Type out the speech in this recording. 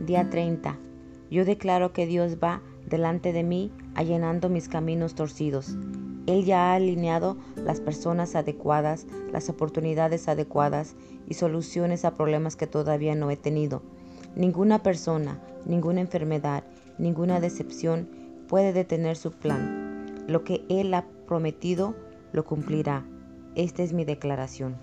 Día 30. Yo declaro que Dios va delante de mí allanando mis caminos torcidos. Él ya ha alineado las personas adecuadas, las oportunidades adecuadas y soluciones a problemas que todavía no he tenido. Ninguna persona, ninguna enfermedad, ninguna decepción puede detener su plan. Lo que Él ha prometido lo cumplirá. Esta es mi declaración.